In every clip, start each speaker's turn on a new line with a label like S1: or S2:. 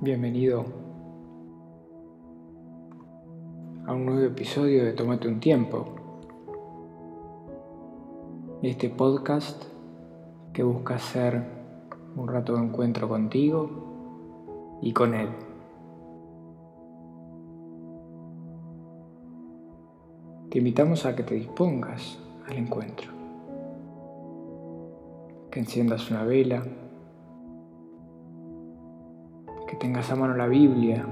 S1: Bienvenido a un nuevo episodio de Tómate un tiempo. Este podcast que busca ser un rato de encuentro contigo y con él. Te invitamos a que te dispongas al encuentro, que enciendas una vela, tengas a mano la Biblia,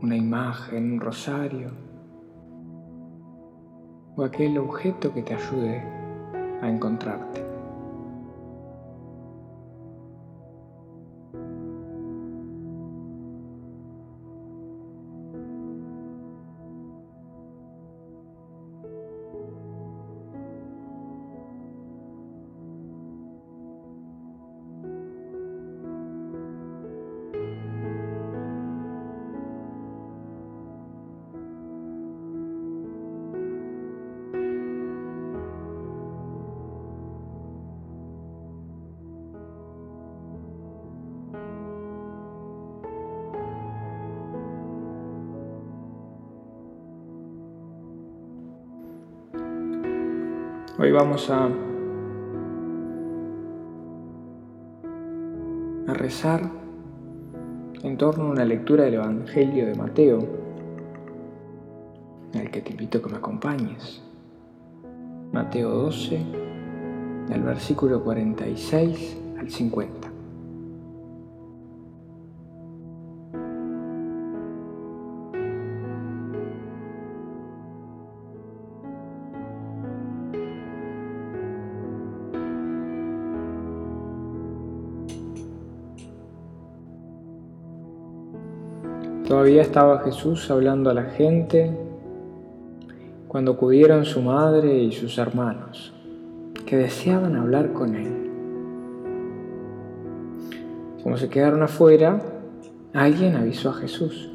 S1: una imagen, un rosario o aquel objeto que te ayude a encontrarte. Hoy vamos a, rezar en torno a una lectura del Evangelio de Mateo, en el que te invito a que me acompañes. Mateo 12, del versículo 46 al 50. Todavía estaba Jesús hablando a la gente cuando acudieron su madre y sus hermanos, que deseaban hablar con él. Como se quedaron afuera, alguien avisó a Jesús.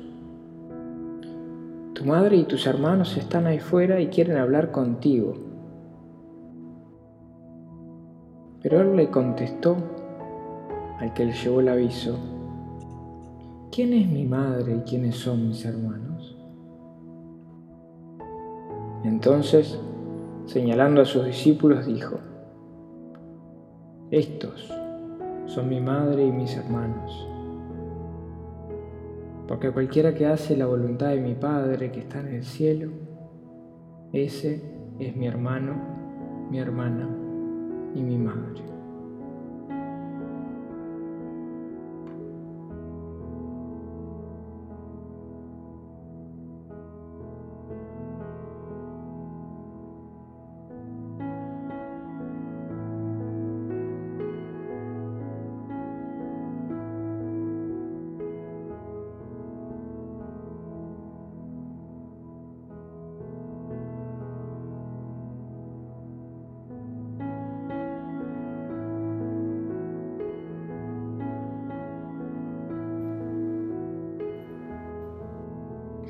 S1: Tu madre y tus hermanos están ahí fuera y quieren hablar contigo. Pero él le contestó al que le llevó el aviso, ¿quién es mi madre y quiénes son mis hermanos? Entonces, señalando a sus discípulos, dijo, estos son mi madre y mis hermanos. Porque cualquiera que hace la voluntad de mi Padre que está en el cielo, ese es mi hermano, mi hermana y mi madre.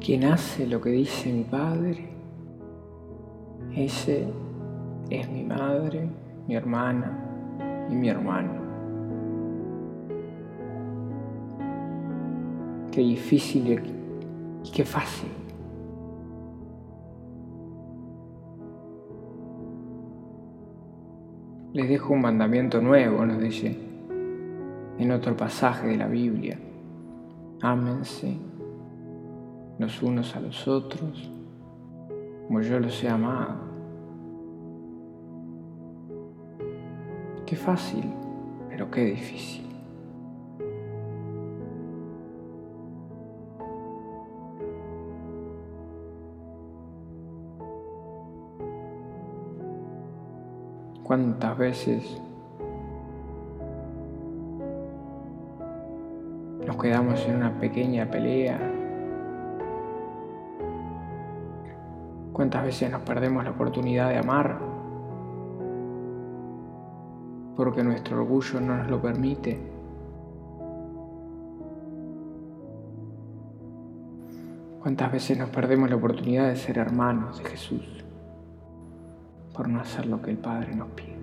S1: Quien hace lo que dice mi Padre, ese es mi madre, mi hermana y mi hermano. Qué difícil y qué fácil. Les dejo un mandamiento nuevo, nos dice en otro pasaje de la Biblia. Ámense los unos a los otros, como yo los he amado. Qué fácil, pero qué difícil. ¿Cuántas veces nos quedamos en una pequeña pelea ¿Cuántas veces nos perdemos la oportunidad de amar? Porque nuestro orgullo no nos lo permite. ¿Cuántas veces nos perdemos la oportunidad de ser hermanos de Jesús por no hacer lo que el Padre nos pide?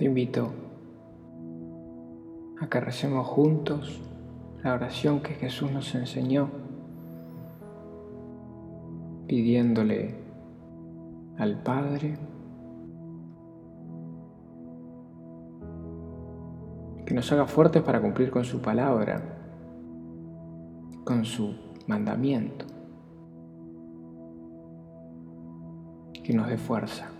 S1: Te invito a que recemos juntos la oración que Jesús nos enseñó, pidiéndole al Padre que nos haga fuertes para cumplir con su palabra, con su mandamiento, que nos dé fuerza.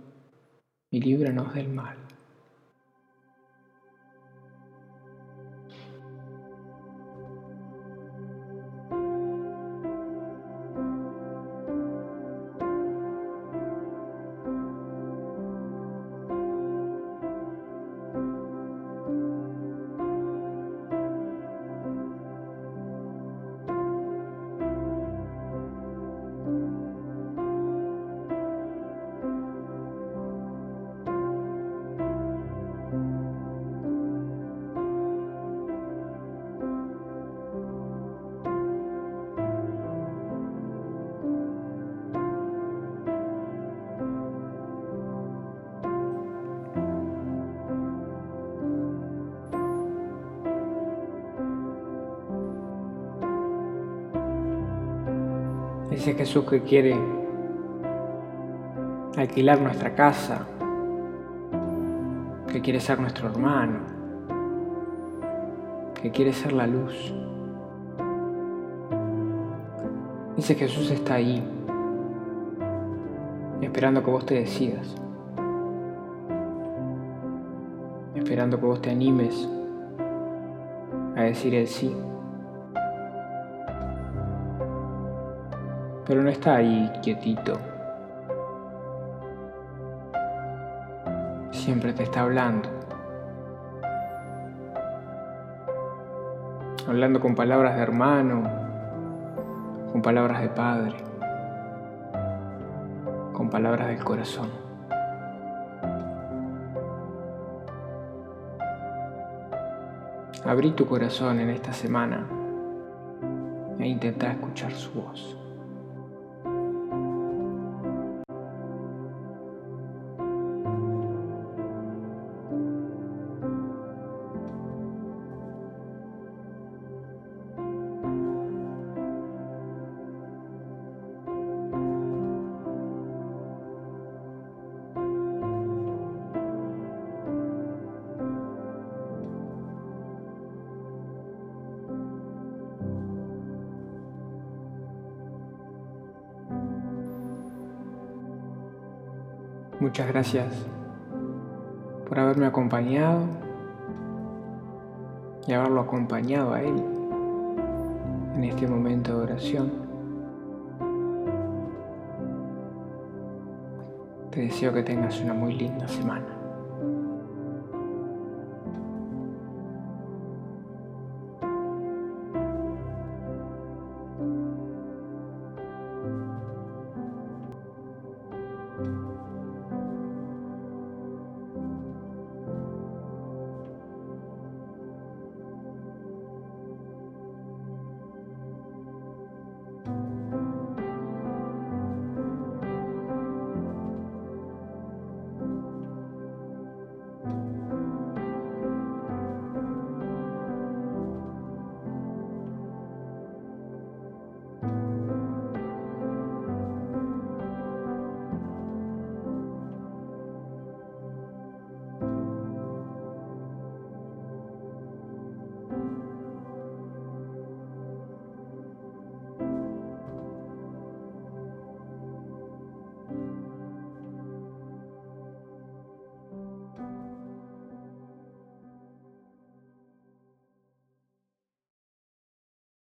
S1: y líbranos del mal. Ese Jesús que quiere alquilar nuestra casa, que quiere ser nuestro hermano, que quiere ser la luz. Ese Jesús está ahí, esperando que vos te decidas, esperando que vos te animes a decir el sí. Pero no está ahí quietito. Siempre te está hablando. Hablando con palabras de hermano, con palabras de padre, con palabras del corazón. Abrí tu corazón en esta semana e intenta escuchar su voz. Muchas gracias por haberme acompañado y haberlo acompañado a Él en este momento de oración. Te deseo que tengas una muy linda semana.